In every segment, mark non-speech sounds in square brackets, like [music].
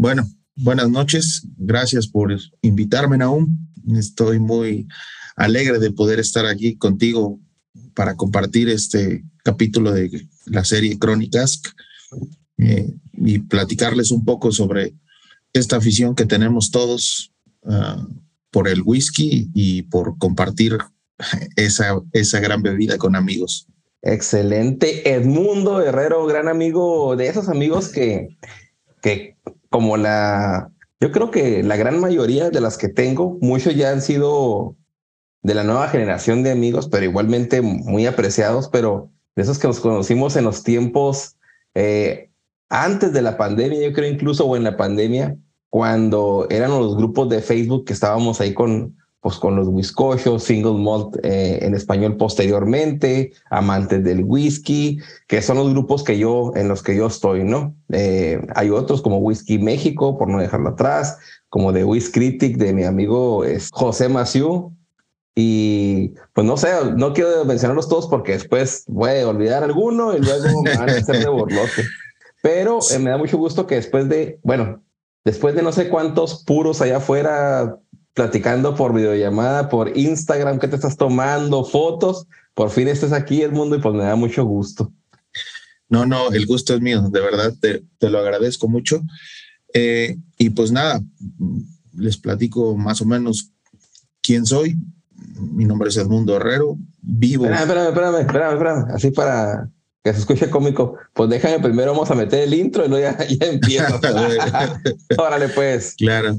Bueno, buenas noches. Gracias por invitarme, aún. Estoy muy alegre de poder estar aquí contigo para compartir este capítulo de la serie Crónicas eh, y platicarles un poco sobre esta afición que tenemos todos ah, por el whisky y por compartir esa, esa gran bebida con amigos. Excelente. Edmundo Herrero, gran amigo de esos amigos que, que como la, yo creo que la gran mayoría de las que tengo, muchos ya han sido de la nueva generación de amigos, pero igualmente muy apreciados, pero de esos que nos conocimos en los tiempos eh, antes de la pandemia, yo creo incluso, o en la pandemia, cuando eran los grupos de Facebook que estábamos ahí con, pues con los whiskoshos, single malt eh, en español posteriormente, amantes del whisky, que son los grupos que yo, en los que yo estoy, ¿no? Eh, hay otros como Whisky México, por no dejarlo atrás, como de Whisky Critic de mi amigo José Maciú. Y pues no sé, no quiero mencionarlos todos porque después voy a olvidar alguno y luego me van a hacer de borlote. Pero eh, me da mucho gusto que después de, bueno, después de no sé cuántos puros allá afuera platicando por videollamada, por Instagram, que te estás tomando, fotos. Por fin estás aquí, Edmundo, y pues me da mucho gusto. No, no, el gusto es mío, de verdad, te, lo agradezco mucho. Eh, y pues nada, les platico más o menos quién soy. Mi nombre es Edmundo Herrero, vivo. Espérame, espérame, espérame, espérame, así para que se escuche cómico. Pues déjame primero, vamos a meter el intro y luego ya, ya [laughs] empiezo. [laughs] Órale, pues. Claro.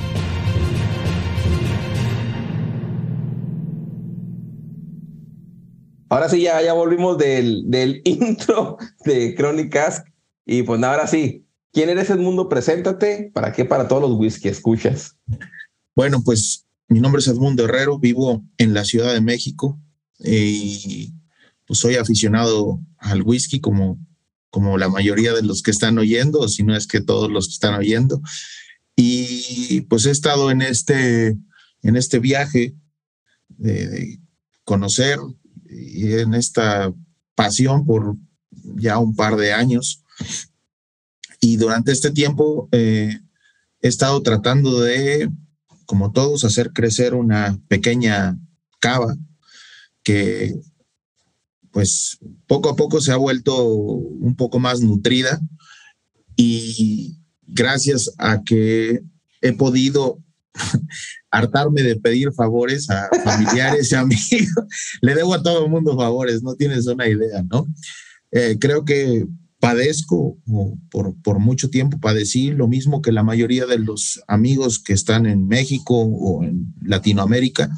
Ahora sí, ya, ya volvimos del, del [laughs] intro de Crónicas. Y pues ahora sí, ¿quién eres el mundo? Preséntate. ¿Para qué? Para todos los whisky escuchas. Bueno, pues mi nombre es Edmundo Herrero, vivo en la Ciudad de México y pues soy aficionado al whisky como, como la mayoría de los que están oyendo, si no es que todos los que están oyendo. Y pues he estado en este, en este viaje de, conocer y en esta pasión por ya un par de años. Y durante este tiempo eh, he estado tratando de, como todos, hacer crecer una pequeña cava que pues poco a poco se ha vuelto un poco más nutrida y gracias a que he podido [laughs] hartarme de pedir favores a familiares y [laughs] amigos, le debo a todo el mundo favores, no tienes una idea, ¿no? Eh, creo que padezco, por, por mucho tiempo padecí lo mismo que la mayoría de los amigos que están en México o en Latinoamérica,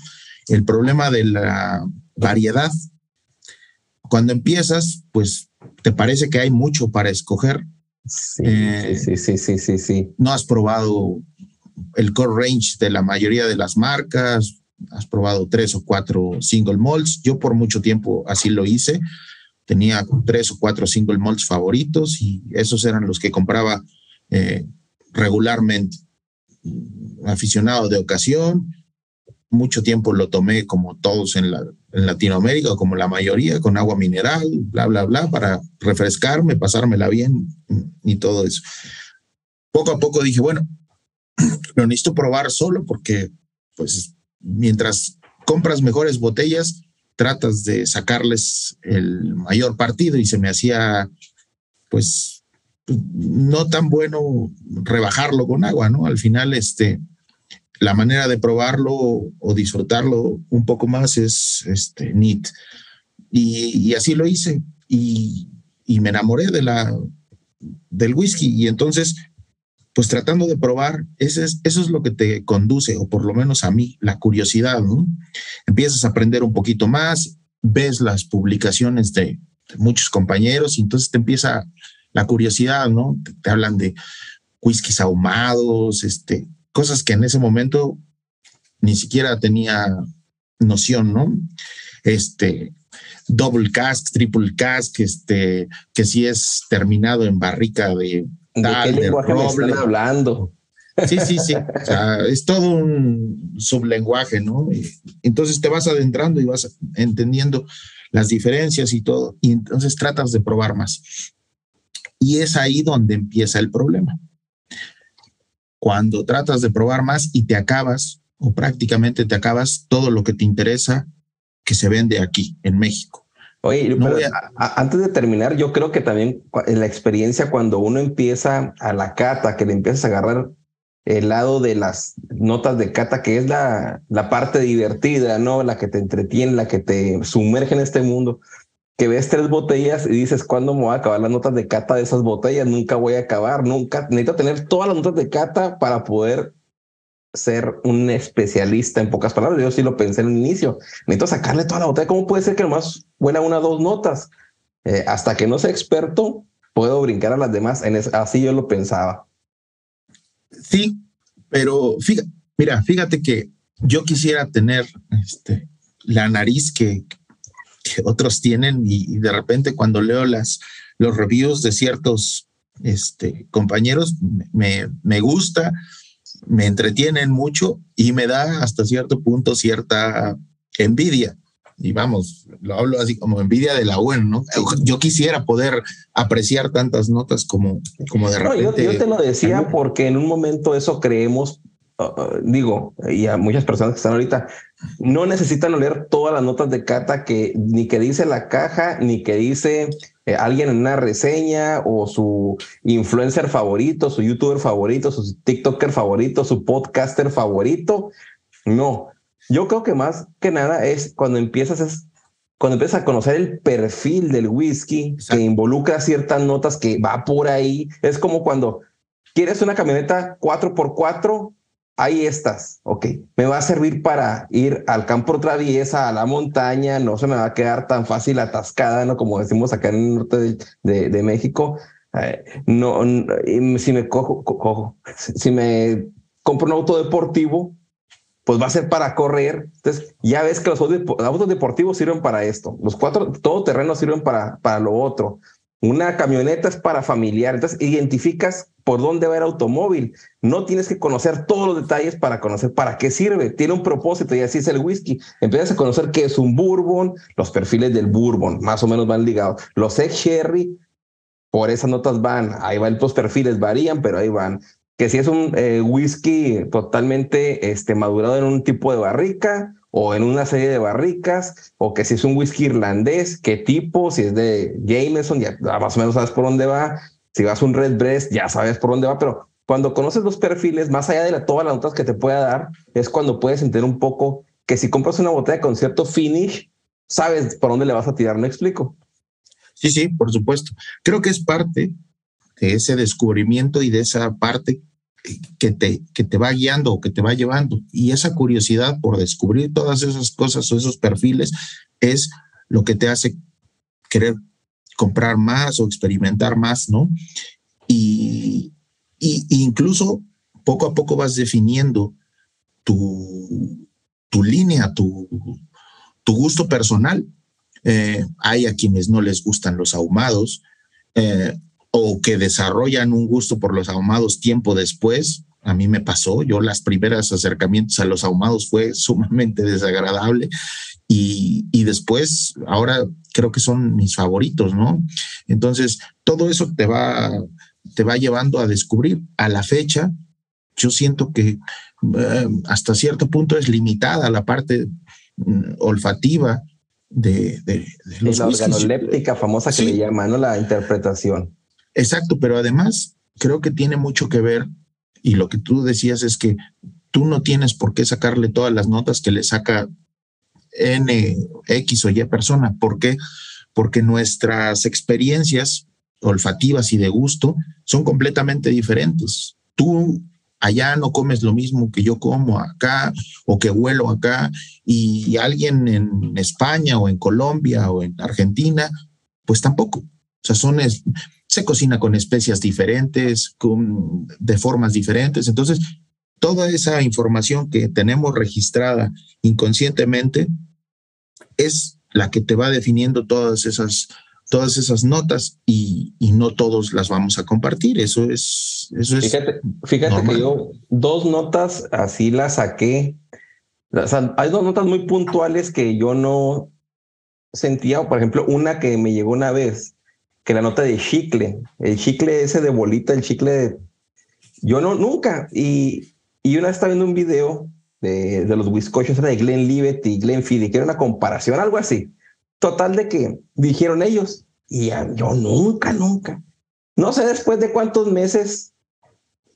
el problema de la variedad cuando empiezas, pues te parece que hay mucho para escoger. Sí, sí, sí, sí, sí, sí. No has probado el core range de la mayoría de las marcas, has probado tres o cuatro single malts. Yo por mucho tiempo así lo hice. Tenía tres o cuatro single malts favoritos y esos eran los que compraba eh, regularmente. Aficionado de ocasión, mucho tiempo lo tomé como todos en en Latinoamérica, como la mayoría, con agua mineral, bla, bla, bla, para refrescarme, pasármela bien y todo eso. Poco a poco dije, bueno, lo necesito probar solo porque, pues, mientras compras mejores botellas, tratas de sacarles el mayor partido y se me hacía, pues, no tan bueno rebajarlo con agua, ¿no? Al final, este, la manera de probarlo o disfrutarlo un poco más es este, neat. Y, así lo hice y, me enamoré de la, del whisky. Y entonces, pues tratando de probar, eso es, eso es lo que te conduce, o por lo menos a mí, la curiosidad. ¿no? Empiezas a aprender un poquito más, ves las publicaciones de, muchos compañeros y entonces te empieza la curiosidad, ¿no? Te, hablan de whiskies ahumados, este, cosas que en ese momento ni siquiera tenía noción, ¿no? Este, double cask, triple cask, este, que si es terminado en barrica de tal, ¿De, qué hablando? Sí, sí, sí. O sea, es todo un sublenguaje, ¿no? entonces te vas adentrando y vas entendiendo las diferencias y todo, y entonces tratas de probar más. Y es ahí donde empieza el problema cuando tratas de probar más y te acabas, o prácticamente te acabas todo lo que te interesa que se vende aquí en México. Oye, antes de terminar, yo creo que también en la experiencia cuando uno empieza a la cata, que le empiezas a agarrar el lado de las notas de cata, que es la, la parte divertida, ¿no? La que te entretiene, la que te sumerge en este mundo que ves tres botellas y dices, ¿cuándo me voy a acabar las notas de cata de esas botellas? Nunca voy a acabar, nunca. Necesito tener todas las notas de cata para poder ser un especialista en pocas palabras. Yo sí lo pensé en un inicio. Necesito sacarle toda la botella. ¿Cómo puede ser que nomás huela una o dos notas? Eh, hasta que no sea experto, puedo brincar a las demás. En así yo lo pensaba. Sí, pero fíjate, mira, fíjate que yo quisiera tener este, la nariz que, que otros tienen y, de repente cuando leo las, los reviews de ciertos este, compañeros me, me gusta, me entretienen mucho y me da hasta cierto punto cierta envidia. Y vamos, lo hablo así como envidia de la buena, ¿no? Yo quisiera poder apreciar tantas notas como, como de repente. yo, yo, te lo decía porque en un momento eso creemos Uh, digo, y a muchas personas que están ahorita, no necesitan leer todas las notas de cata que ni que dice la caja, ni que dice eh, alguien en una reseña o su influencer favorito, su youtuber favorito, su TikToker favorito, su podcaster favorito. No, yo creo que más que nada es cuando empiezas es cuando empiezas a conocer el perfil del whisky que involucra ciertas notas que va por ahí. Es como cuando quieres una camioneta 4x4 ahí estás, ok, me va a servir para ir al campo traviesa, a la montaña, no se me va a quedar tan fácil atascada, ¿no? Como decimos acá en el norte de, México. Eh, no, si me cojo, cojo, si me compro un auto deportivo, pues va a ser para correr. Entonces, ya ves que los autos deportivos sirven para esto. Los cuatro todoterrenos sirven para, para lo otro. Una camioneta es para familiar. Entonces, identificas por dónde va el automóvil. No tienes que conocer todos los detalles para conocer para qué sirve. Tiene un propósito y así es el whisky. Empiezas a conocer qué es un bourbon, los perfiles del bourbon, más o menos van ligados. Los ex sherry, por esas notas van. Ahí van, los perfiles varían, pero ahí van que si es un eh, whisky totalmente este, madurado en un tipo de barrica o en una serie de barricas, o que si es un whisky irlandés, qué tipo, si es de Jameson, ya más o menos sabes por dónde va, si vas a un Red Breast, ya sabes por dónde va, pero cuando conoces los perfiles, más allá de la, todas las notas que te pueda dar, es cuando puedes entender un poco que si compras una botella con cierto finish, sabes por dónde le vas a tirar, ¿me explico? Sí, sí, por supuesto. Creo que es parte de ese descubrimiento y de esa parte que te, que te va guiando o que te va llevando. Y esa curiosidad por descubrir todas esas cosas o esos perfiles es lo que te hace querer comprar más o experimentar más, ¿no? Y, y incluso poco a poco vas definiendo tu, tu línea, tu, tu gusto personal. Eh, hay a quienes no les gustan los ahumados, eh, o que desarrollan un gusto por los ahumados tiempo después. A mí me pasó, yo las primeras acercamientos a los ahumados fue sumamente desagradable y, y después ahora creo que son mis favoritos, ¿no? Entonces, todo eso te va, te va llevando a descubrir. A la fecha, yo siento que eh, hasta cierto punto es limitada la parte mm, olfativa de, de, de los la organoléptica famosa que Sí. le llaman, ¿no? La interpretación. Exacto, pero además creo que tiene mucho que ver y lo que tú decías es que tú no tienes por qué sacarle todas las notas que le saca N, X o Y persona. ¿Por qué? Porque nuestras experiencias olfativas y de gusto son completamente diferentes. Tú allá no comes lo mismo que yo como acá o que huelo acá y alguien en España o en Colombia o en Argentina, pues tampoco. O sea, se cocina con especias diferentes, con, de formas diferentes. Entonces, toda esa información que tenemos registrada inconscientemente es la que te va definiendo todas esas, todas esas notas y, y no todos las vamos a compartir. Eso es, eso es Fíjate, fíjate normal. que yo dos notas así las saqué. O sea, hay dos notas muy puntuales que yo no sentía. Por ejemplo, una que me llegó una vez, que la nota de chicle, el chicle ese de bolita, el chicle de... Yo no, nunca. Y, y una vez estaba viendo un video de, de los bizcochos, de Glenn Livet y Glenn Fiddy, que era una comparación, algo así. Total de que dijeron ellos, y yo nunca, nunca. No sé después de cuántos meses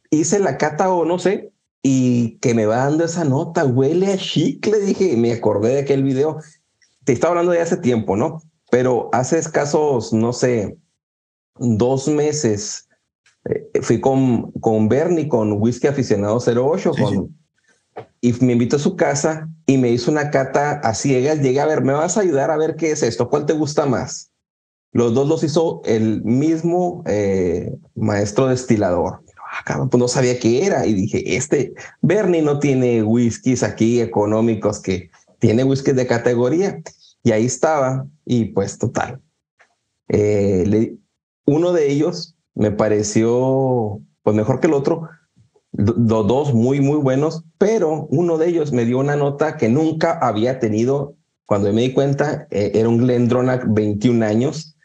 hice la cata o no sé, y que me va dando esa nota, huele a chicle, dije, me acordé de aquel video. Te estaba hablando de hace tiempo, ¿no? Pero hace escasos, no sé, dos meses, eh, fui con, con Bernie, con Whisky Aficionado 08, Sí, con, y me invitó a su casa y me hizo una cata a ciegas. Llegué a ver, ¿me vas a ayudar a ver qué es esto? ¿Cuál te gusta más? Los dos los hizo el mismo eh, maestro destilador. Ah, pues no sabía qué era. Y dije, este Bernie no tiene whiskies aquí económicos que tiene whiskies de categoría. Y ahí estaba. Y pues total. Eh, le- uno de ellos me pareció pues mejor que el otro. Lo- Los dos muy, muy buenos, pero uno de ellos me dio una nota que nunca había tenido. Cuando me di cuenta, eh, era un Glendronach 21 años,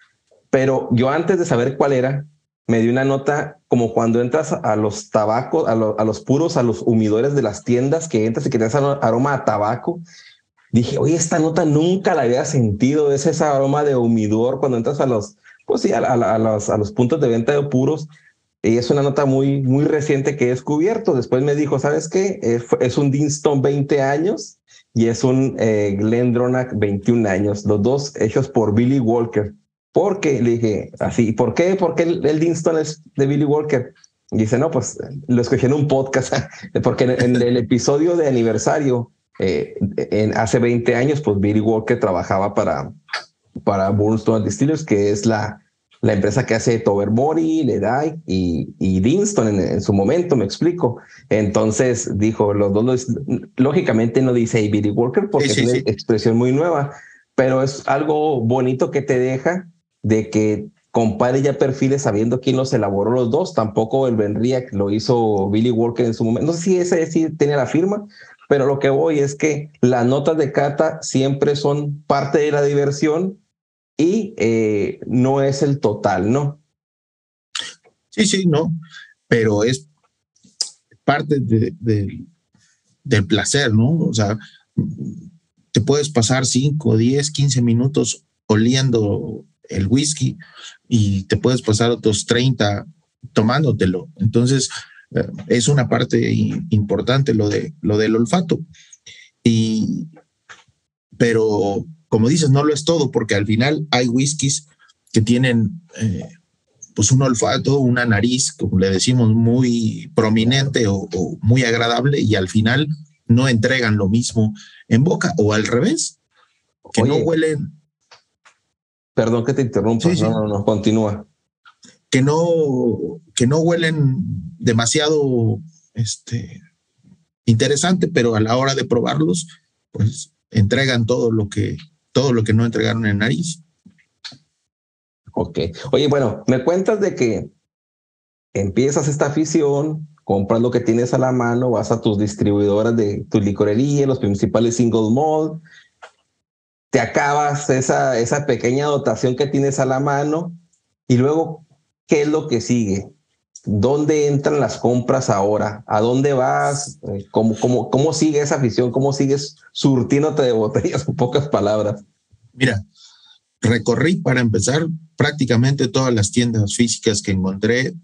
pero yo antes de saber cuál era, me dio una nota como cuando entras a los tabacos, a, lo- a los puros, a los humidores de las tiendas, que entras y que tienes aroma a tabaco. Dije, oye, esta nota nunca la había sentido, es ese aroma de humidor cuando entras a los, pues sí, a, a- a los, a los puntos de venta de puros. Y es una nota muy, muy reciente que he descubierto. Después me dijo, ¿sabes qué? Es, es un Dinston 20 años y es un eh, Glendronach 21 años, los dos hechos por Billy Walker. Porque le dije así, ¿por qué? Porque el, el Dinston es de Billy Walker. Y dice, no, pues lo escuché en un podcast, [laughs] porque en, en el episodio de aniversario, eh, en, hace 20 años, pues Billy Walker trabajaba para, para Burnstone Distillers, que es la, la empresa que hace Tobermory, Leday y, y Dinston en, su momento, me explico. Entonces dijo, los dos, lógicamente no dice Billy Walker porque es una expresión muy nueva, pero es algo bonito que te deja de que compare ya perfiles sabiendo quién los elaboró los dos. Tampoco el Benriac lo hizo Billy Walker en su momento. No sé si ese sí tenía la firma, pero lo que voy es que las notas de cata siempre son parte de la diversión y eh, no es el total, ¿no? Sí, sí, no, pero es parte de, del placer, ¿no? O sea, te puedes pasar 5, 10, 15 minutos oliendo el whisky y te puedes pasar otros 30 tomándotelo. Entonces, eh, es una parte importante lo, de, lo del olfato. Y, pero como dices, no lo es todo, porque al final hay whiskies que tienen eh, pues un olfato, una nariz, como le decimos, muy prominente o, muy agradable y al final no entregan lo mismo en boca o al revés, que no huelen. Perdón que te interrumpa, no, no, no, continúa. Que no, que no huelen demasiado este, interesante, pero a la hora de probarlos, pues entregan todo lo que, todo lo que no entregaron en nariz. Ok. Oye, bueno, me cuentas de que empiezas esta afición, compras lo que tienes a la mano, vas a tus distribuidoras de tu licorería, los principales single malt, te acabas esa, esa pequeña dotación que tienes a la mano y luego, ¿qué es lo que sigue? ¿Dónde entran las compras ahora? ¿A dónde vas? Eh, ¿Cómo, cómo, cómo sigue esa afición? ¿Cómo sigues surtiéndote de [laughs] botellas, en pocas palabras? Mira, recorrí para empezar prácticamente todas las tiendas físicas que encontré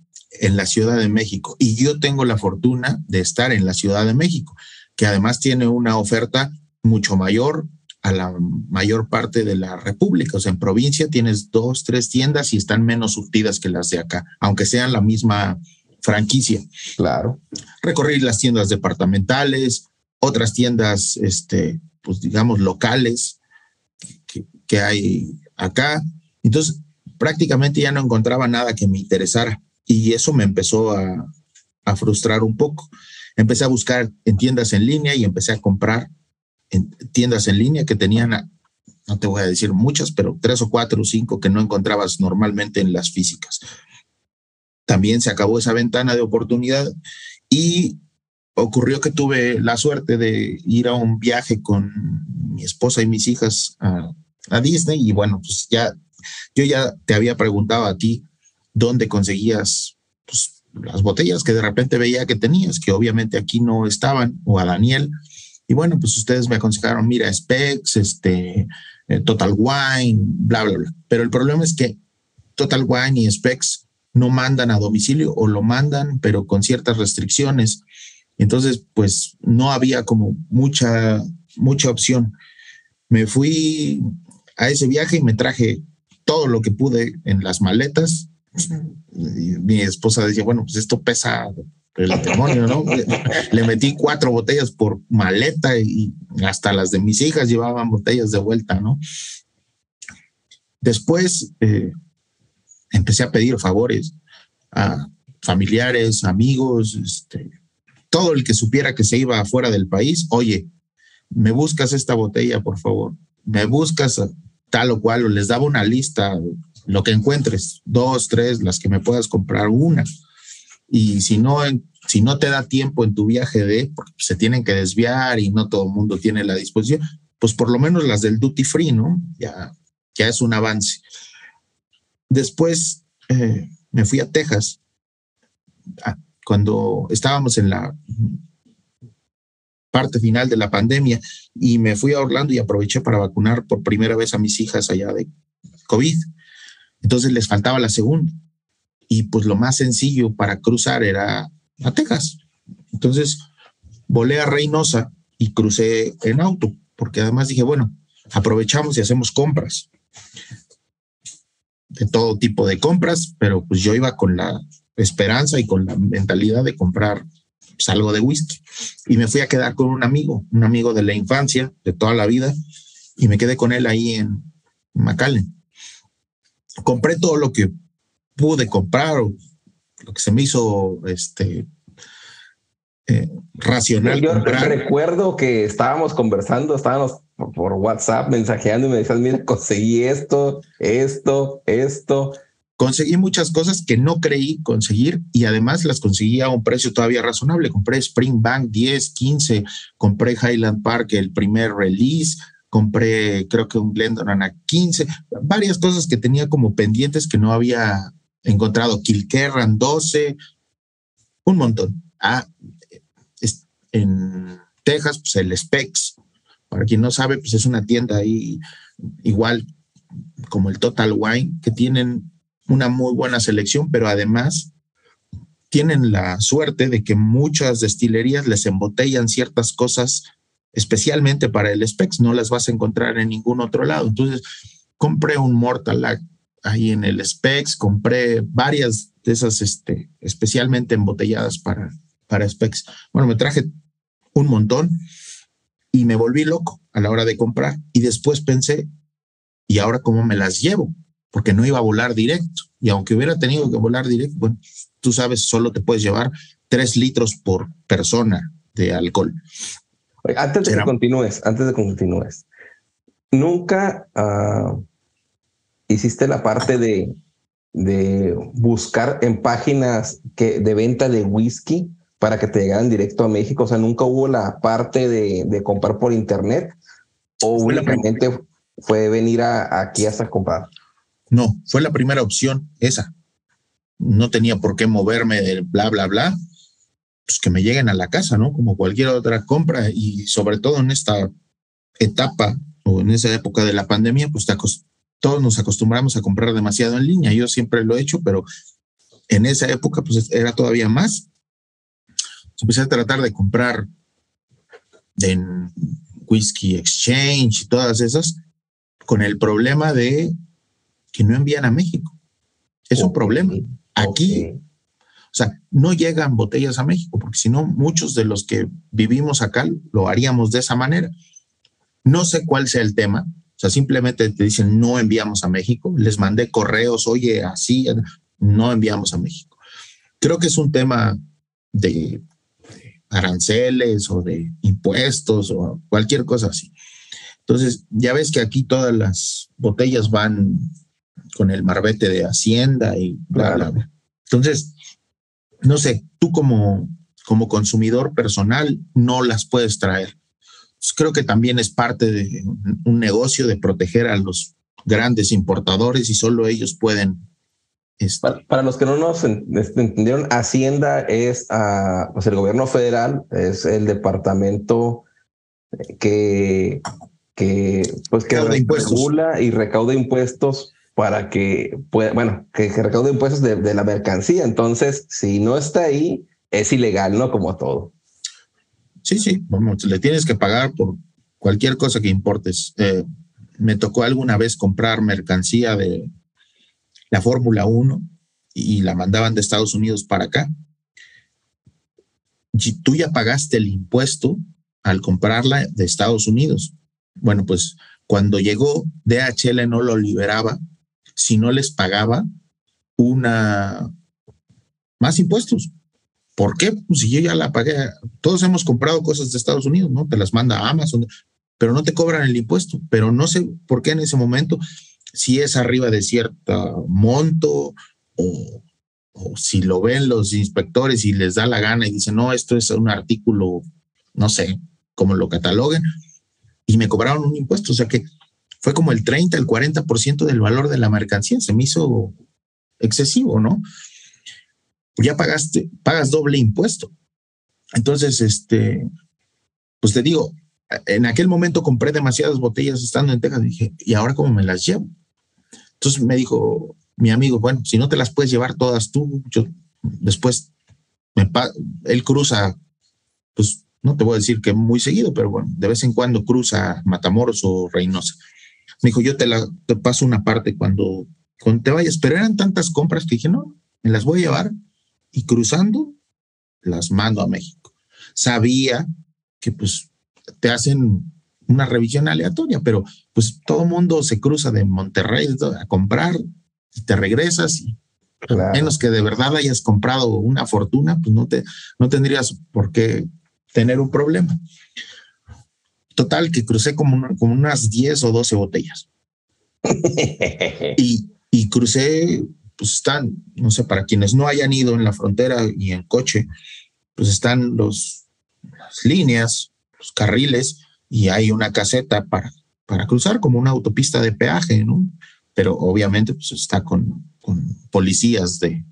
en la Ciudad de México y yo tengo la fortuna de estar en la Ciudad de México, que además tiene una oferta mucho mayor a la mayor parte de la República. O sea, en provincia tienes dos, tres tiendas y están menos surtidas que las de acá, aunque sean la misma franquicia. Claro. Recorrí las tiendas departamentales, otras tiendas, este, pues digamos, locales que, que hay acá. Entonces, prácticamente ya no encontraba nada que me interesara y eso me empezó a, a frustrar un poco. Empecé a buscar en tiendas en línea y empecé a comprar en tiendas en línea que tenían, no te voy a decir muchas, pero tres o cuatro o cinco que no encontrabas normalmente en las físicas. También se acabó esa ventana de oportunidad y ocurrió que tuve la suerte de ir a un viaje con mi esposa y mis hijas a, Disney y bueno, pues ya, yo ya te había preguntado a ti dónde conseguías pues, las botellas que de repente veía que tenías, que obviamente aquí no estaban, o a Daniel, y bueno, pues ustedes me aconsejaron, mira, Specs, este, eh, Total Wine, bla, bla, bla. Pero el problema es que Total Wine y Specs no mandan a domicilio o lo mandan, pero con ciertas restricciones. Entonces, pues no había como mucha, mucha opción. Me fui a ese viaje y me traje todo lo que pude en las maletas. mi esposa decía, bueno, pues esto pesa el demonio, ¿no? Le, metí cuatro botellas por maleta y hasta las de mis hijas llevaban botellas de vuelta, ¿no? Después eh, empecé a pedir favores a familiares, amigos, este, todo el que supiera que se iba afuera del país, oye, me buscas esta botella, por favor, me buscas tal o cual, o les daba una lista, lo que encuentres, dos, tres, las que me puedas comprar, una. Y si no, si no te da tiempo en tu viaje de, porque se tienen que desviar y no todo el mundo tiene la disposición, pues por lo menos las del duty free, ¿no? Ya, ya es un avance. Después eh, me fui a Texas, ah, cuando estábamos en la parte final de la pandemia y me fui a Orlando y aproveché para vacunar por primera vez a mis hijas allá de COVID. Entonces les faltaba la segunda y pues lo más sencillo para cruzar era a Texas. Entonces volé a Reynosa y crucé en auto, porque además dije, bueno, aprovechamos y hacemos compras de todo tipo de compras, pero pues yo iba con la esperanza y con la mentalidad de comprar pues, algo de whisky. Y me fui a quedar con un amigo, un amigo de la infancia, de toda la vida, y me quedé con él ahí en McAllen. Compré todo lo que pude comprar o lo que se me hizo este eh, racional. Yo comprar. recuerdo que estábamos conversando, estábamos por- por WhatsApp mensajeando y me decías, mira, conseguí esto, esto, esto. Conseguí muchas cosas que no creí conseguir y además las conseguí a un precio todavía razonable. Compré Spring Bank 10, 15, compré Highland Park el primer release, compré creo que un Glendon a 15, varias cosas que tenía como pendientes que no había encontrado. Kilkerran 12, un montón. Ah, en Texas, pues el Specs, para quien no sabe, pues es una tienda ahí igual como el Total Wine, que tienen una muy buena selección, pero además tienen la suerte de que muchas destilerías les embotellan ciertas cosas especialmente para el Specs, no las vas a encontrar en ningún otro lado. Entonces, compré un Mortal Act ahí en el Specs, compré varias de esas este, especialmente embotelladas para, para Specs. Bueno, me traje un montón y me volví loco a la hora de comprar. Y después pensé, ¿y ahora cómo me las llevo? Porque no iba a volar directo. Y aunque hubiera tenido que volar directo, bueno, tú sabes, solo te puedes llevar tres litros por persona de alcohol. Antes de que continúes, antes de que continúes, nunca ah, hiciste la parte de, de buscar en páginas que, de venta de whisky para que te llegaran directo a México. O sea, nunca hubo la parte de, de comprar por internet o Fue únicamente fue venir a, aquí hasta comprar. No, fue la primera opción, esa. No tenía por qué moverme del bla, bla, bla. Pues que me lleguen a la casa, ¿no? Como cualquier otra compra y sobre todo en esta etapa o en esa época de la pandemia, pues te acos- todos nos acostumbramos a comprar demasiado en línea. Yo siempre lo he hecho, pero en esa época pues era todavía más. Empecé a tratar de comprar en Whisky Exchange y todas esas con el problema de que no envían a México. Es un Ok, problema. Aquí, o sea, no llegan botellas a México, porque si no, muchos de los que vivimos acá lo haríamos de esa manera. No sé cuál sea el tema. O sea, simplemente te dicen no enviamos a México. Les mandé correos, oye, así, no enviamos a México. Creo que es un tema de aranceles o de impuestos o cualquier cosa así. Entonces, ya ves que aquí todas las botellas van con el marbete de Hacienda y bla, bla, bla. Entonces, no sé, tú como, como consumidor personal no las puedes traer. Pues creo que también es parte de un negocio de proteger a los grandes importadores y solo ellos pueden. este, Para, para los que no nos en- entendieron, Hacienda es ah, pues el gobierno federal, es el departamento que, que, pues que regula y recauda impuestos para que pueda, bueno, que, que recaude impuestos de, de la mercancía. Entonces, si no está ahí, es ilegal, ¿no? Como todo. Sí, sí, vamos, le tienes que pagar por cualquier cosa que importes. Eh, me tocó alguna vez comprar mercancía de la Fórmula 1 y la mandaban de Estados Unidos para acá. Y tú ya pagaste el impuesto al comprarla de Estados Unidos. Bueno, pues cuando llegó, DHL no lo liberaba si no les pagaba una más impuestos. ¿Por qué? Pues si yo ya la pagué, todos hemos comprado cosas de Estados Unidos, ¿no? Te las manda Amazon, pero no te cobran el impuesto. Pero no sé por qué en ese momento, si es arriba de cierto monto o, si lo ven los inspectores y les da la gana y dicen, no, esto es un artículo, no sé, cómo lo cataloguen, y me cobraron un impuesto. O sea que fue como el 30, el 40% del valor de la mercancía. Se me hizo excesivo, ¿no? Ya pagaste, pagas doble impuesto. Entonces, este, pues te digo, en aquel momento compré demasiadas botellas estando en Texas. Dije, ¿y ahora cómo me las llevo? Entonces me dijo mi amigo, bueno, si no te las puedes llevar todas tú, yo después me él cruza, pues no te voy a decir que muy seguido, pero bueno, de vez en cuando cruza Matamoros o Reynosa. Me dijo, yo te la te paso una parte cuando, cuando te vayas, pero eran tantas compras que dije, no, me las voy a llevar y cruzando las mando a México. Sabía que pues te hacen una revisión aleatoria, pero pues todo mundo se cruza de Monterrey a comprar y te regresas y A menos que de verdad hayas comprado una fortuna, pues no, te, no tendrías por qué tener un problema. Total, que crucé como, como unas 10 o 12 botellas. [laughs] y, y crucé, pues están, no sé, para quienes no hayan ido en la frontera y en coche, pues están los, las líneas, los carriles, y hay una caseta para, para cruzar como una autopista de peaje, ¿no? Pero obviamente pues está con, con policías de,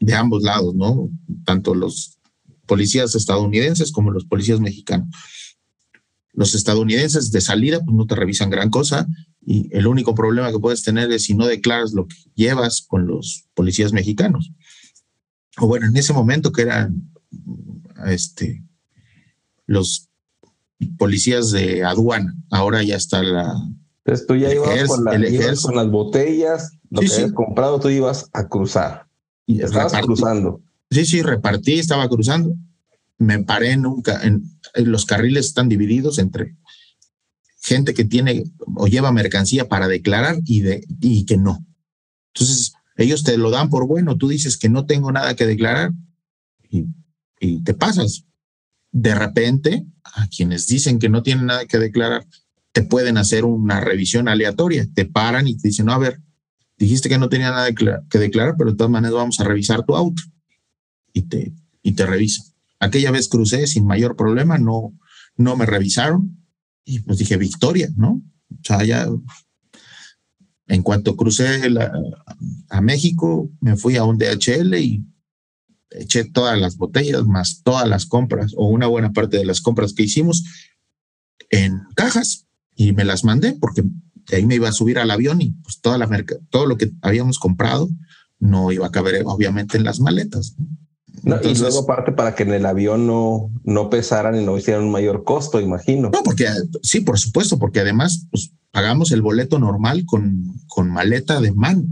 de ambos lados, ¿no? Tanto los policías estadounidenses como los policías mexicanos. Los estadounidenses de salida pues no te revisan gran cosa y el único problema que puedes tener es si no declaras lo que llevas con los policías mexicanos. O bueno, en ese momento que eran este, los policías de aduana, ahora ya está la... Entonces tú ya ibas, con, con, las botellas, lo que habías comprado, tú ibas a cruzar. Y estabas cruzando. Sí, sí, repartí, estaba cruzando. Me paré nunca. En, los carriles están divididos entre gente que tiene o lleva mercancía para declarar y, de, y que no. Entonces, ellos te lo dan por bueno. Tú dices que no tengo nada que declarar y, te pasas. De repente, a quienes dicen que no tienen nada que declarar, te pueden hacer una revisión aleatoria. Te paran y te dicen, no, a ver, dijiste que no tenía nada que declarar, pero de todas maneras vamos a revisar tu auto y te, y te revisan. Aquella vez crucé sin mayor problema, no, no me revisaron y pues dije, victoria, ¿no? O sea, ya en cuanto crucé a México, me fui a un DHL y eché todas las botellas más todas las compras o una buena parte de las compras que hicimos en cajas y me las mandé porque ahí me iba a subir al avión y pues toda la todo lo que habíamos comprado no iba a caber obviamente en las maletas. ¿no? Y luego aparte para que en el avión no, no pesaran y no hicieran un mayor costo, imagino. No, porque sí, por supuesto, porque además pues, pagamos el boleto normal con, con maleta de mano.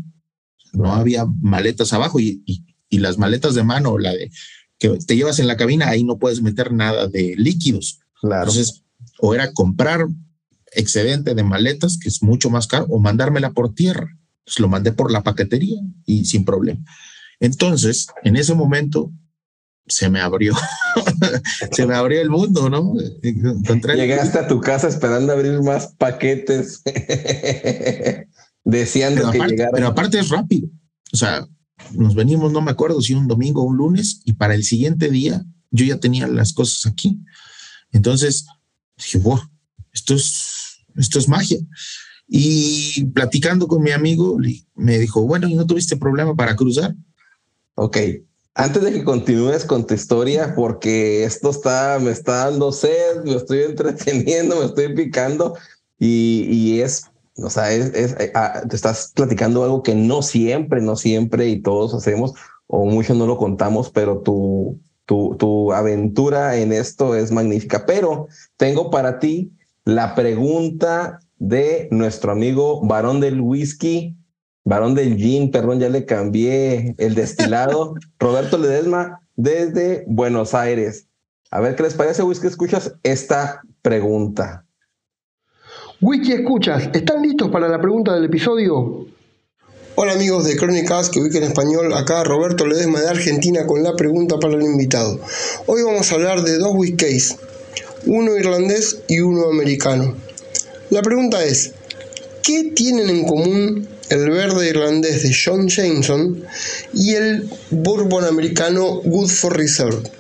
No había maletas abajo y, y, y, las maletas de mano, la de que te llevas en la cabina, ahí no puedes meter nada de líquidos. Claro. Entonces, o era comprar excedente de maletas, que es mucho más caro, o mandármela por tierra. Entonces lo mandé por la paquetería y sin problema. Entonces, en ese momento se me abrió, [laughs] se me abrió el mundo, ¿no? Llegaste a tu casa esperando abrir más paquetes, [laughs] deseando pero que aparte, llegara. Pero aparte es rápido, o sea, nos venimos, no me acuerdo si un domingo o un lunes, y para el siguiente día yo ya tenía las cosas aquí. Entonces dije, wow, esto es, esto es magia. Y platicando con mi amigo, me dijo, bueno, ¿y no tuviste problema para cruzar? Ok, antes de que continúes con tu historia, porque esto está, me está dando sed, me estoy [laughs] entreteniendo, me estoy picando y, y es, o sea, es, es eh, ah, te estás platicando algo que no siempre, no siempre y todos hacemos o muchos no lo contamos, pero tu, tu, tu aventura en esto es magnífica. Pero tengo para ti la pregunta de nuestro amigo varón del whisky, varón del gin, perdón, ya le cambié el destilado, [laughs] Roberto Ledesma, desde Buenos Aires. A ver qué les parece, Whisky, escuchas esta pregunta. Whisky, escuchas, ¿están listos para la pregunta del episodio? Hola amigos de Crónicas que ubica en español, acá Roberto Ledesma de Argentina con la pregunta para el invitado. Hoy vamos a hablar de dos whiskies, uno irlandés y uno americano. La pregunta es, ¿qué tienen en común el verde irlandés de John Jameson y el bourbon americano Woodford Reserve.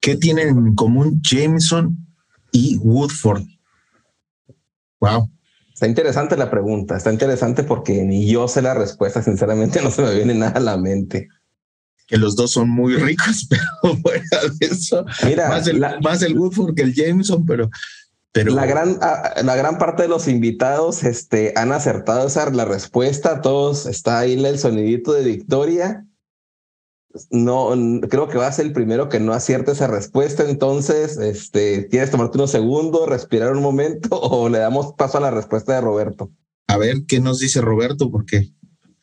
¿Qué tienen en común Jameson y Woodford? Wow. Está interesante la pregunta, está interesante porque ni yo sé la respuesta, sinceramente no se me viene nada a la mente. Que los dos son muy ricos, [laughs] pero fuera de eso, Mira, más el, la- más el Woodford que el Jameson, pero, pero La gran, ah, la gran parte de los invitados este, han acertado esa la respuesta. Todos está ahí el sonidito de victoria. No, creo que va a ser el primero que no acierte esa respuesta. Entonces, este, ¿quieres tomarte unos segundos, respirar un momento [laughs] o le damos paso a la respuesta de Roberto? a ver qué nos dice Roberto, porque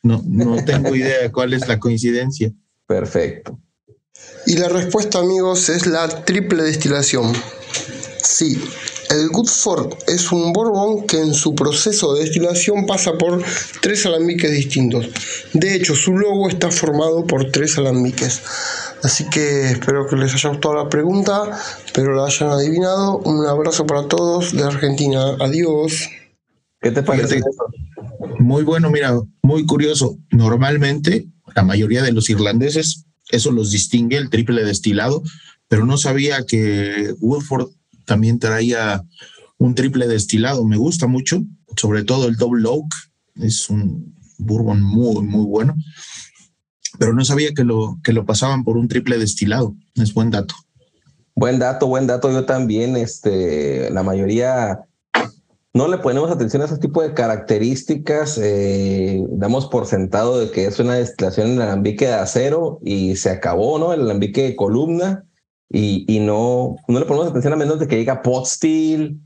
no, no tengo idea de cuál es la coincidencia. Perfecto. Y la respuesta, amigos, es la triple destilación. Sí, El Goodford es un bourbon que en su proceso de destilación pasa por tres alambiques distintos. De hecho, su logo está formado por tres alambiques. Así que espero que les haya gustado la pregunta, pero la hayan adivinado. Un abrazo para todos de Argentina. Adiós. ¿Qué te parece? Muy bueno, mira, muy curioso. Normalmente, la mayoría de los irlandeses, eso los distingue, el triple destilado, pero no sabía que Woodford también traía un triple destilado. Me gusta mucho, sobre todo el Double Oak. Es un bourbon muy, muy bueno. Pero no sabía que lo, que lo pasaban por un triple destilado. Es buen dato. Buen dato, buen dato. Yo también, este, la mayoría no le ponemos atención a ese tipo de características. Eh, damos por sentado de que es una destilación en alambique de acero y se acabó, ¿no? El alambique de columna y, no, no le ponemos atención a menos de que diga pot steel,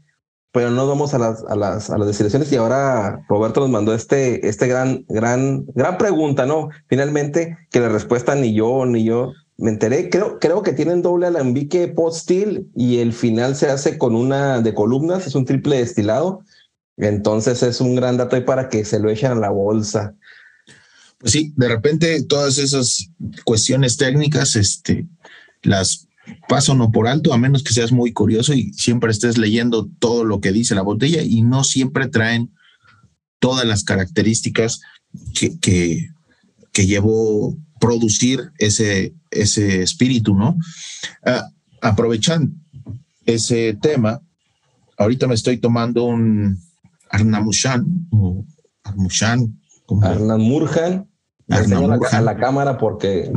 pero no vamos a las, a las, a las destilaciones y ahora Roberto nos mandó este, este gran, gran, gran pregunta, ¿no? Finalmente, que la respuesta ni yo ni yo me enteré, creo, creo que tienen doble alambique pot steel y el final se hace con una de columnas, es un triple destilado. Entonces es un gran dato ahí para que se lo echen a la bolsa. Pues sí, de repente todas esas cuestiones técnicas, este, las paso no por alto, a menos que seas muy curioso y siempre estés leyendo todo lo que dice la botella y no siempre traen todas las características que, que, llevó producir ese, ese espíritu, ¿no? Ah, aprovechando ese tema, ahorita me estoy tomando un Arnamushan o Armushan. Arnamurjan. Arnamurjan. A la cámara porque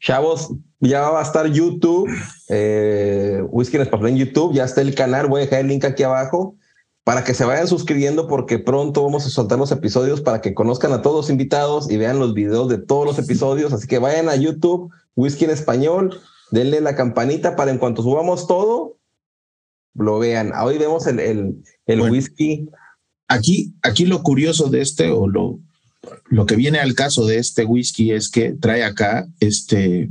Chavos, ya va a estar YouTube, eh, Whisky en Español en YouTube, ya está el canal, voy a dejar el link aquí abajo para que se vayan suscribiendo porque pronto vamos a soltar los episodios para que conozcan a todos los invitados y vean los videos de todos los episodios. Así que vayan a YouTube, Whisky en Español, denle la campanita para en cuanto subamos todo, lo vean. Hoy vemos el, el, whisky. Aquí, aquí lo curioso de este o lo, lo que viene al caso de este whisky es que trae acá este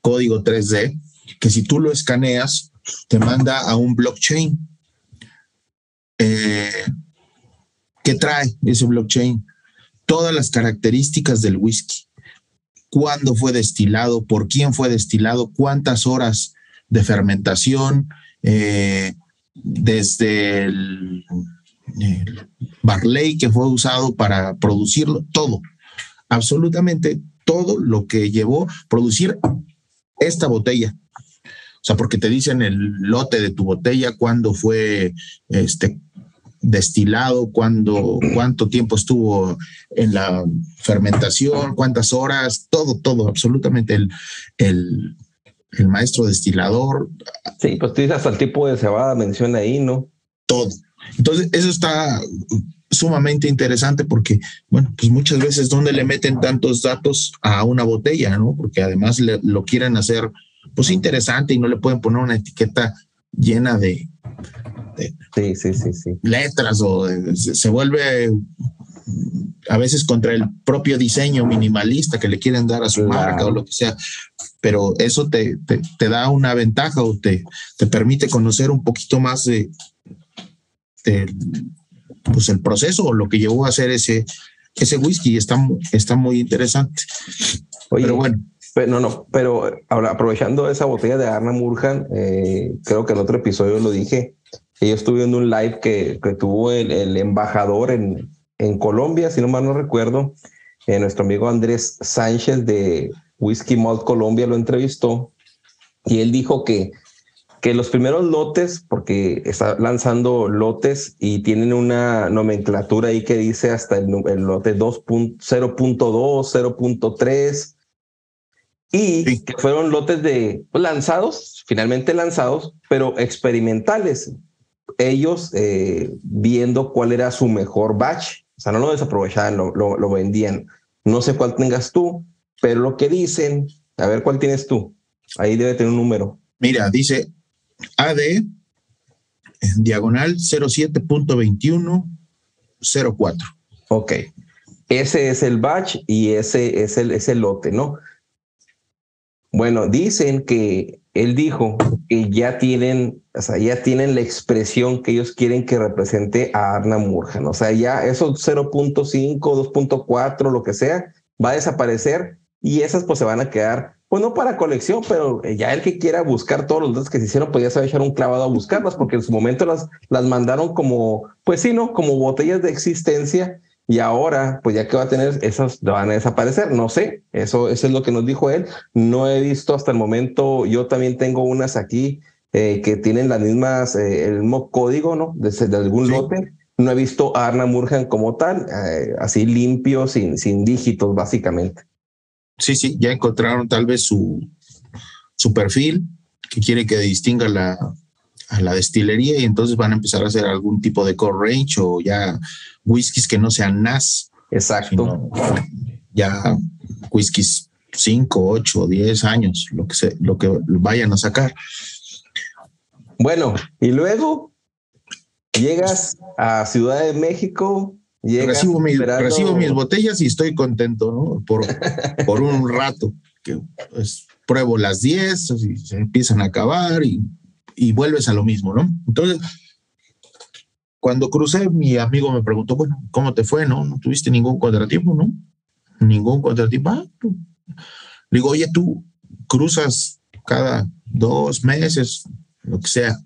código 3D que si tú lo escaneas te manda a un blockchain. Eh, ¿Qué trae ese blockchain? Todas las características del whisky. ¿Cuándo fue destilado? ¿Por quién fue destilado? ¿Cuántas horas de fermentación? Eh, desde el el barley que fue usado para producirlo, todo, absolutamente todo lo que llevó a producir esta botella. O sea, porque te dicen el lote de tu botella, cuándo fue este destilado, cuándo, cuánto tiempo estuvo en la fermentación, cuántas horas, todo, todo, absolutamente el, el, el maestro destilador. Sí, pues tú dices hasta el tipo de cebada menciona ahí, ¿no? Todo, entonces, eso está sumamente interesante porque, bueno, pues muchas veces donde le meten tantos datos a una botella, ¿no? Porque además lo quieren hacer, pues interesante y no le pueden poner una etiqueta llena de, sí, sí, sí, sí. letras o se, vuelve a veces contra el propio diseño minimalista que le quieren dar a su marca o lo que sea, pero eso te, te, te, da una ventaja o te, te permite conocer un poquito más de, pues el proceso o lo que llevó a hacer ese, ese whisky. Está, está muy interesante. pero bueno. no, no, pero aprovechando esa botella de Arna Murjan, eh, creo que en otro episodio lo dije, yo estuve viendo un live que, que tuvo el, el, embajador en, en Colombia, si no mal no recuerdo, eh, nuestro amigo Andrés Sánchez de Whisky Malt Colombia lo entrevistó y él dijo que que los primeros lotes, porque está lanzando lotes y tienen una nomenclatura ahí que dice hasta el, lote 2.0.2, 0.3, y que fueron lotes de pues, lanzados, finalmente lanzados, pero experimentales. Ellos eh, viendo cuál era su mejor batch, o sea, no lo desaprovechaban, lo, lo, lo vendían. No sé cuál tengas tú, pero lo que dicen, a ver cuál tienes tú. Ahí debe tener un número. Mira, dice AD, diagonal 07.2104. Ok. Ese es el batch y ese es el, lote, ¿no? Bueno, dicen que él dijo que ya tienen, o sea, ya tienen la expresión que ellos quieren que represente a Arna Murjan. O sea, ya esos 0.5, 2.4, lo que sea, va a desaparecer y esas pues se van a quedar, pues no para colección, pero ya el que quiera buscar todos los datos que se hicieron, pues ya se va a echar un clavado a buscarlas, porque en su momento las, las mandaron como, pues sí, ¿no? Como botellas de existencia y ahora, pues ya que va a tener, esas van a desaparecer. No sé, eso, eso es lo que nos dijo él. No he visto hasta el momento, yo también tengo unas aquí eh, que tienen las mismas, eh, el mismo código, ¿no? Desde de algún lote. No he visto a Arna Murjan como tal, eh, así limpio, sin, sin dígitos, básicamente. Sí, sí, ya encontraron tal vez su, su perfil que quiere que distinga la, a la destilería y entonces van a empezar a hacer algún tipo de core range o ya whiskies que no sean NAS. Exacto. ya whiskies 5, 8, 10 años, lo que, se, lo que vayan a sacar. Bueno, y luego llegas a Ciudad de México. Recibo, recibo, mis botellas y estoy contento, ¿no? Por, [laughs] por un rato, que pues, pruebo las 10, se empiezan a acabar y y vuelves a lo mismo, ¿no? Entonces, cuando crucé, mi amigo me preguntó, bueno, ¿cómo te fue? ¿No, no tuviste ningún contratiempo, no? Ningún contratiempo. Ah, digo, oye, tú cruzas cada dos meses, lo que sea.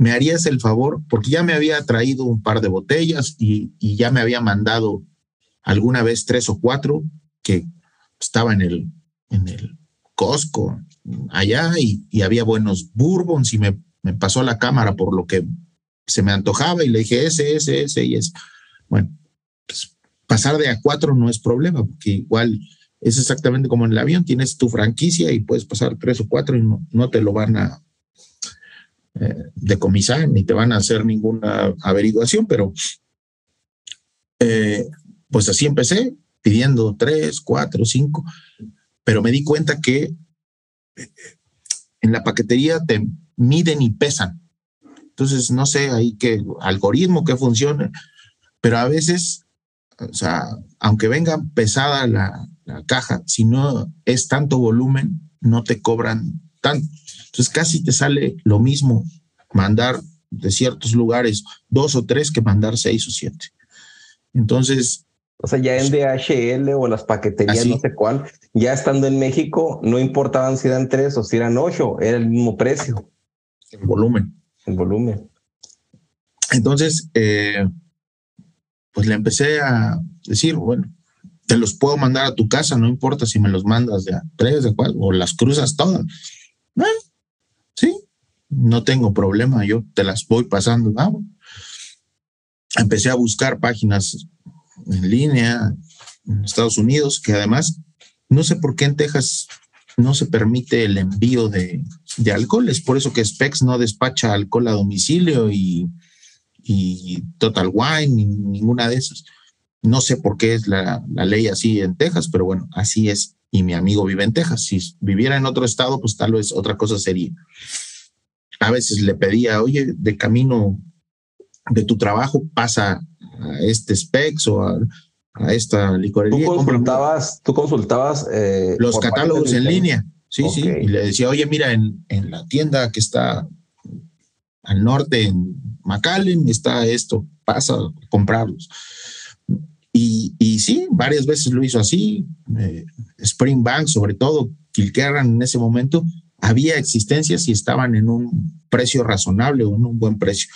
¿Me harías el favor? Porque ya me había traído un par de botellas y, ya me había mandado alguna vez tres o cuatro que estaba en el, en el Costco, allá y, había buenos bourbons y me, pasó la cámara por lo que se me antojaba y le dije ese, ese, ese y ese. Bueno, pues, pasar de a cuatro no es problema, porque igual es exactamente como en el avión, tienes tu franquicia y puedes pasar tres o cuatro y no, te lo van a eh, decomisar ni te van a hacer ninguna averiguación, pero eh, pues así empecé, pidiendo tres, cuatro, cinco, pero me di cuenta que en la paquetería te miden y pesan. Entonces, no sé ahí qué algoritmo que funcione, pero a veces, o sea, aunque venga pesada la, caja, si no es tanto volumen, no te cobran tanto. Entonces, casi te sale lo mismo mandar de ciertos lugares dos o tres que mandar seis o siete. Entonces, o sea, ya en DHL o las paqueterías, no sé cuál, ya estando en México, no importaban si eran tres o si eran ocho, era el mismo precio. El volumen. El volumen. Entonces, eh, pues le empecé a decir, bueno, te los puedo mandar a tu casa, no importa si me los mandas de a tres, de cuatro, o las cruzas todas. sí, no tengo problema, yo te las voy pasando. Ah, empecé a buscar páginas en línea en Estados Unidos, que además no sé por qué en Texas no se permite el envío de, de alcohol. Es por eso que Specs no despacha alcohol a domicilio y, y Total Wine, ni ninguna de esas. No sé por qué es la, la, ley así en Texas, pero bueno, así es. Y mi amigo vive en Texas. Si viviera en otro estado, pues tal vez otra cosa sería. A veces le pedía, oye, de camino de tu trabajo pasa a este Specs o a, esta licorería. Tú consultabas, tú consultabas eh, los catálogos en línea. Sí, sí. Y le decía, oye, mira, en, en, la tienda que está al norte, en McAllen, está esto, pasa a comprarlos. Y, y sí, varias veces lo hizo así. Eh, Springbank, sobre todo, Kilkerran en ese momento, había existencias y estaban en un precio razonable o en un buen precio.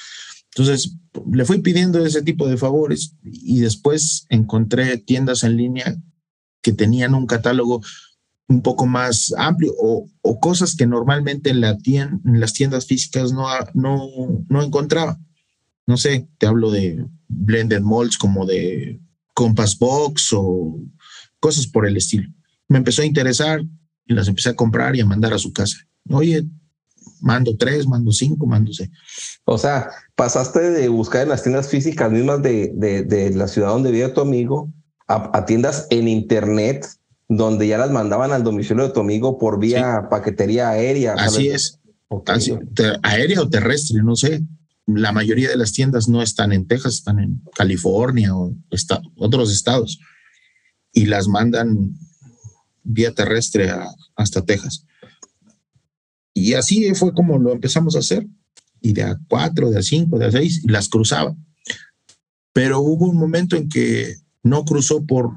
Entonces, le fui pidiendo ese tipo de favores y después encontré tiendas en línea que tenían un catálogo un poco más amplio o, cosas que normalmente en, la en las tiendas físicas no, no, no encontraba. No sé, te hablo de blended molds como de Compass Box o cosas por el estilo. Me empezó a interesar y las empecé a comprar y a mandar a su casa. Oye, mando tres, mando cinco, mando seis. O sea, pasaste de buscar en las tiendas físicas mismas de, de, la ciudad donde vive tu amigo a, tiendas en internet donde ya las mandaban al domicilio de tu amigo por vía paquetería aérea. Así es. aérea o terrestre, no sé. La mayoría de las tiendas no están en Texas, están en California o otros estados y las mandan vía terrestre hasta Texas. Y así fue como lo empezamos a hacer. Y de a cuatro, de a cinco, de a seis, las cruzaba. Pero hubo un momento en que no cruzó por,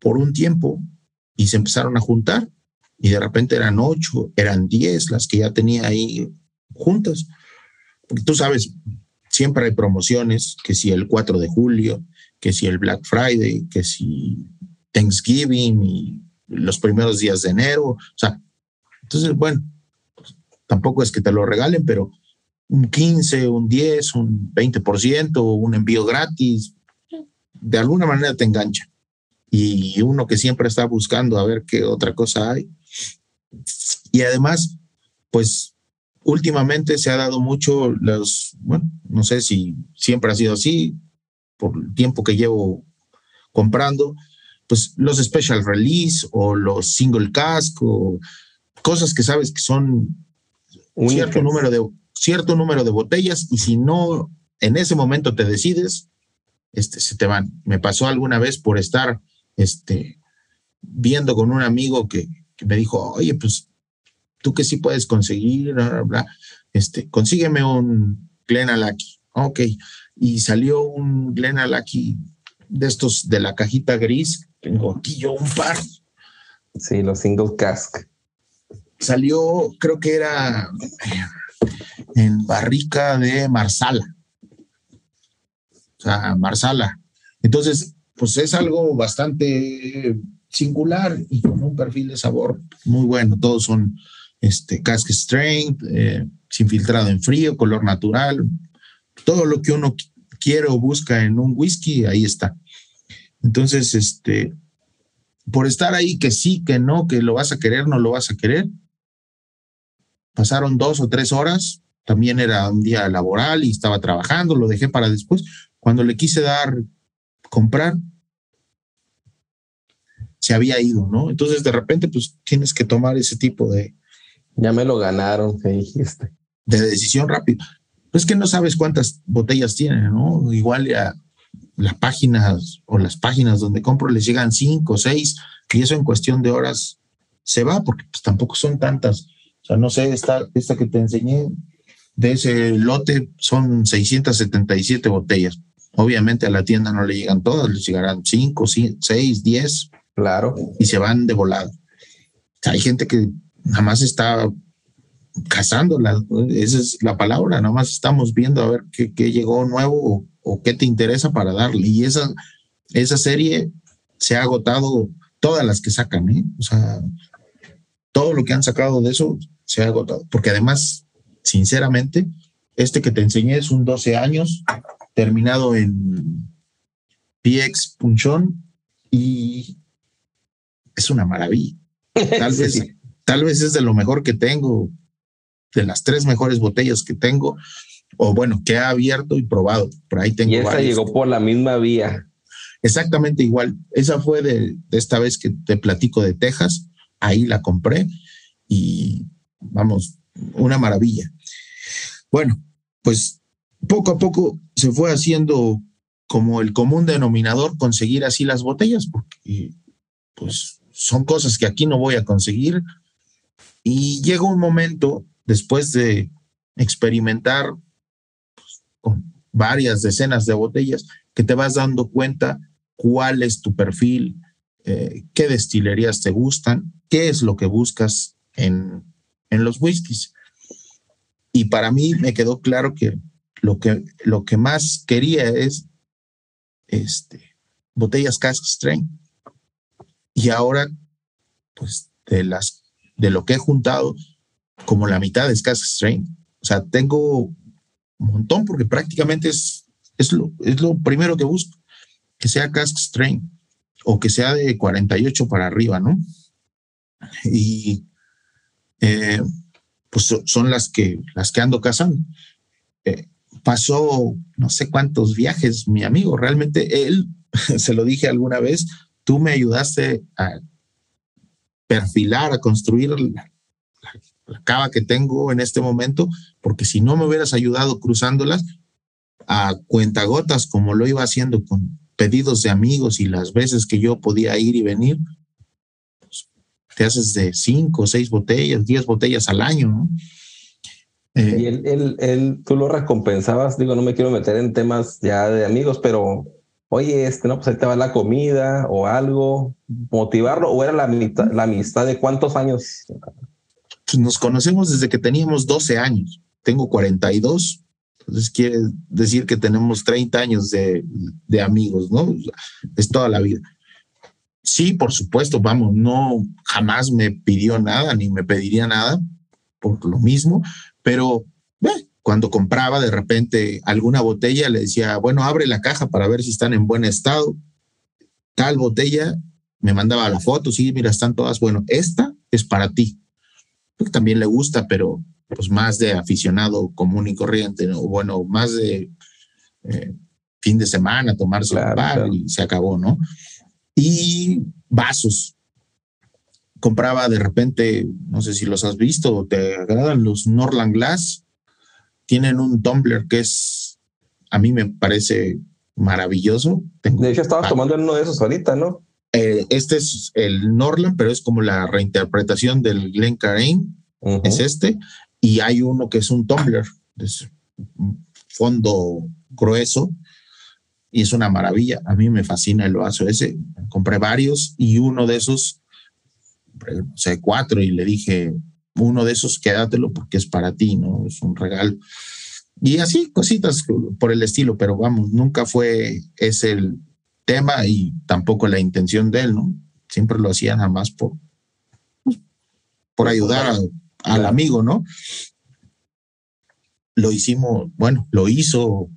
por un tiempo y se empezaron a juntar. Y de repente eran ocho, eran diez las que ya tenía ahí juntas. Porque tú sabes, siempre hay promociones, que si el 4 de julio, que si el Black Friday, que si Thanksgiving y los primeros días de enero. O sea, entonces, bueno, tampoco es que te lo regalen, pero un 15, un 10, un 20%, un envío gratis, de alguna manera te engancha. Y uno que siempre está buscando a ver qué otra cosa hay. Y además, pues últimamente se ha dado mucho los, bueno, no sé si siempre ha sido así, por el tiempo que llevo comprando, pues los special release o los single cask o cosas que sabes que son un cierto número de cierto número de botellas y si no en ese momento te decides, este, se te van. Me pasó alguna vez por estar este, viendo con un amigo que, me dijo, oye, pues tú que sí puedes conseguir, bla, bla, este, consígueme un Glenalaki. Ok, y salió un Glenalaki de estos de la cajita gris. Tengo aquí yo un par. Sí, los single cask. Salió, creo que era en barrica de Marsala. O sea, Marsala. Entonces, pues es algo bastante singular y con un perfil de sabor muy bueno. Todos son este, cask strength, eh, sin filtrado en frío, color natural. Todo lo que uno quiere o busca en un whisky, ahí está. Entonces, este, por estar ahí que sí, que no, que lo vas a querer, no lo vas a querer. Pasaron dos o tres horas, también era un día laboral y estaba trabajando, lo dejé para después. Cuando le quise dar, comprar, se había ido, ¿no? Entonces de repente pues tienes que tomar ese tipo de... Ya me lo ganaron, que dijiste. De decisión rápida. Es que no sabes cuántas botellas tienen, ¿no? Igual ya las páginas o las páginas donde compro les llegan cinco, seis, y eso en cuestión de horas se va, porque pues tampoco son tantas. O sea, no sé, esta, esta que te enseñé, de ese lote son 677 botellas. Obviamente a la tienda no le llegan todas, les llegarán 5, 6, 10. Claro. Y se van de volado. Hay gente que nada más está cazándola, esa es la palabra, nada más estamos viendo a ver qué, qué llegó nuevo o, qué te interesa para darle. Y esa, esa serie se ha agotado todas las que sacan, ¿eh? O sea, todo lo que han sacado de eso se ha agotado, porque además sinceramente, este que te enseñé es un 12 años, terminado en PX Punchón y es una maravilla. [laughs] Tal, vez, tal vez es de lo mejor que tengo, de las tres mejores botellas que tengo, o bueno, que he abierto y probado. Por ahí tengo. Y esa llegó por la misma vía. Exactamente igual. Esa fue de, de esta vez que te platico de Texas. Ahí la compré y vamos, una maravilla. Bueno, pues poco a poco se fue haciendo como el común denominador conseguir así las botellas, porque pues son cosas que aquí no voy a conseguir. Y llega un momento, después de experimentar pues, con varias decenas de botellas, que te vas dando cuenta cuál es tu perfil, eh, qué destilerías te gustan, qué es lo que buscas en, en los whiskies. Y para mí me quedó claro que lo que, lo que más quería es este, botellas cask strength. Y ahora, pues de, las, de lo que he juntado, como la mitad es cask strength. O sea, tengo un montón porque prácticamente es, es, lo, es lo primero que busco, que sea cask strength o que sea de 48 para arriba, ¿no? Y eh, pues son las que, las que ando cazando. Eh, pasó no sé cuántos viajes, mi amigo, realmente él, [laughs] se lo dije alguna vez, tú me ayudaste a perfilar, a construir la cava que tengo en este momento, porque si no me hubieras ayudado cruzándolas a cuentagotas como lo iba haciendo con pedidos de amigos y las veces que yo podía ir y venir, pues, te haces de cinco, seis botellas, diez botellas al año, ¿no? Eh, y él, él, él, tú lo recompensabas, digo, no me quiero meter en temas ya de amigos, pero oye, este, no, pues ahí te va la comida o algo, motivarlo, o era la, la amistad de cuántos años? Pues nos conocemos desde que teníamos 12 años, tengo 42, entonces quiere decir que tenemos 30 años de, de amigos, ¿no? Es toda la vida. Sí, por supuesto, vamos, no jamás me pidió nada ni me pediría nada por lo mismo, pero cuando compraba de repente alguna botella, le decía, bueno, abre la caja para ver si están en buen estado. Tal botella, me mandaba la foto, sí, mira, están todas, bueno, esta es para ti. También le gusta, pero pues más de aficionado común y corriente, o bueno, más de eh, fin de semana, tomarse un bar y se acabó, ¿no? Y vasos, compraba de repente, no sé si los has visto te agradan los Norland Glass. Tienen un tumbler que es, a mí me parece maravilloso. de hecho, estabas tomando uno de esos ahorita, ¿no? Eh, este es el Norland, pero es como la reinterpretación del Glen Es este. Y hay uno que es un tumbler, es fondo grueso, y es una maravilla. A mí me fascina el vaso ese. Compré varios y uno de esos o sea, cuatro y le dije, uno de esos quédatelo porque es para ti, ¿no? Es un regalo. Y así, cositas por el estilo, pero vamos, nunca fue ese el tema y tampoco la intención de él, ¿no? Siempre lo hacía nada más por, pues, por ayudar al amigo, ¿no? Lo hicimos, bueno, lo hizo,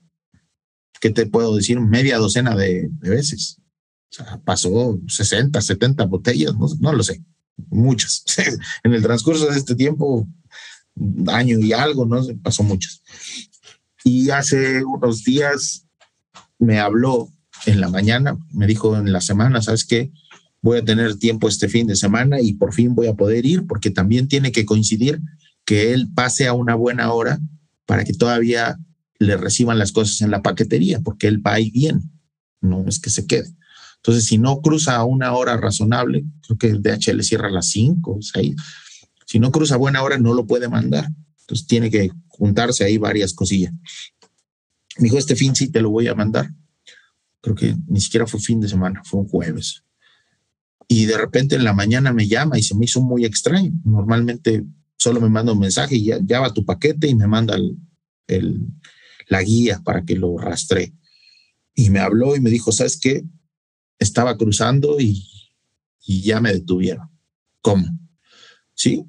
¿qué te puedo decir? Media docena de, veces. O sea, pasó 60, 70 botellas, no lo sé muchas. [laughs] en el transcurso de este tiempo, año y algo, ¿no? Pasó muchas. Y hace unos días me habló en la mañana, me dijo en la semana, ¿sabes qué? Voy a tener tiempo este fin de semana y por fin voy a poder ir porque también tiene que coincidir que él pase a una buena hora para que todavía le reciban las cosas en la paquetería, porque él va y viene, no es que se quede. Entonces, si no cruza a una hora razonable, creo que el DHL cierra a las 5 o 6. Si no cruza a buena hora, no lo puede mandar. Entonces, tiene que juntarse ahí varias cosillas. Me dijo, este fin sí te lo voy a mandar. Creo que ni siquiera fue fin de semana, fue un jueves. Y de repente en la mañana me llama y se me hizo muy extraño. Normalmente solo me manda un mensaje y ya, ya va tu paquete y me manda el, la guía para que lo rastre. Y me habló y me dijo, ¿sabes qué? estaba cruzando y, ya me detuvieron. ¿Cómo? Sí,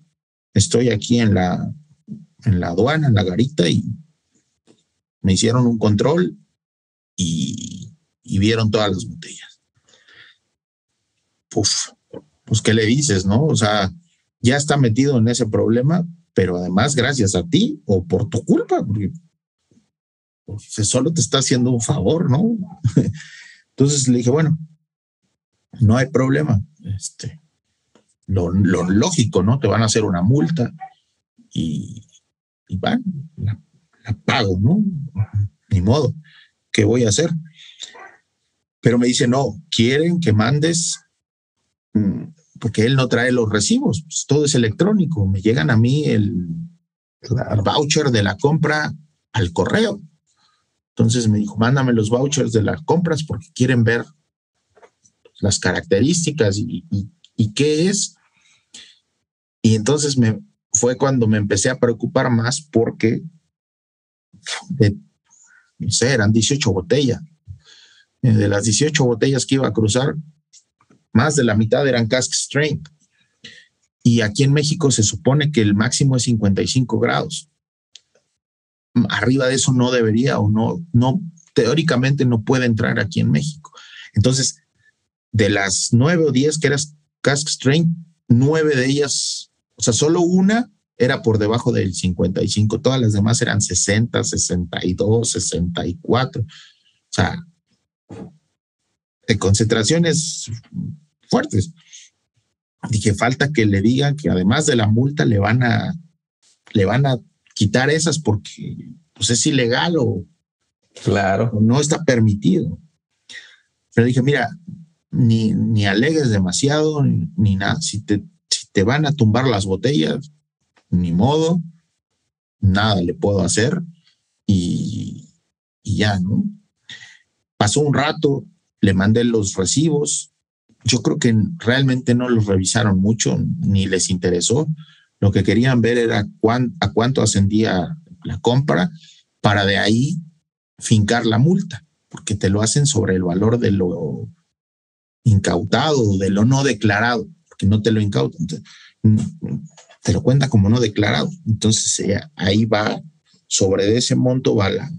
estoy aquí en la, en la aduana, en la garita y me hicieron un control y, vieron todas las botellas. Uf, pues, ¿qué le dices, no? O sea, ya está metido en ese problema, pero además gracias a ti o por tu culpa, porque pues, solo te está haciendo un favor, ¿no? [laughs] Entonces le dije, bueno, no hay problema. Este, lo, lógico, ¿no? Te van a hacer una multa y, y van, la, pago, ¿no? Ni modo, ¿qué voy a hacer? Pero me dice, no, quieren que mandes, mm, porque él no trae los recibos, pues, todo es electrónico, me llegan a mí el, voucher de la compra al correo. Entonces me dijo, mándame los vouchers de las compras porque quieren ver las características y, qué es. Y entonces fue cuando me empecé a preocupar más porque, no sé, eran 18 botellas. Eh, de las 18 botellas que iba a cruzar, más de la mitad eran cask strength. Y aquí en México se supone que el máximo es 55 grados. Arriba de eso no debería o no, no, teóricamente no puede entrar aquí en México. Entonces, de las nueve o diez que eras cask strength, nueve de ellas, o sea, solo una era por debajo del 55, todas las demás eran 60, 62, 64. O sea, de concentraciones fuertes. Dije, falta que le digan que además de la multa le van a, le van a quitar esas porque pues es ilegal o, claro. no está permitido. Pero dije, mira, ni, ni alegues demasiado, ni, nada. Si te, te van a tumbar las botellas, ni modo, nada le puedo hacer y, y ya, ¿no? Pasó un rato, le mandé los recibos. Yo creo que realmente no los revisaron mucho, ni les interesó. Lo que querían ver era a cuánto ascendía la compra para de ahí fincar la multa, porque te lo hacen sobre el valor de lo incautado, de lo no declarado, porque no te lo incautan, te lo cuenta como no declarado. Entonces eh, ahí va, sobre ese monto va la,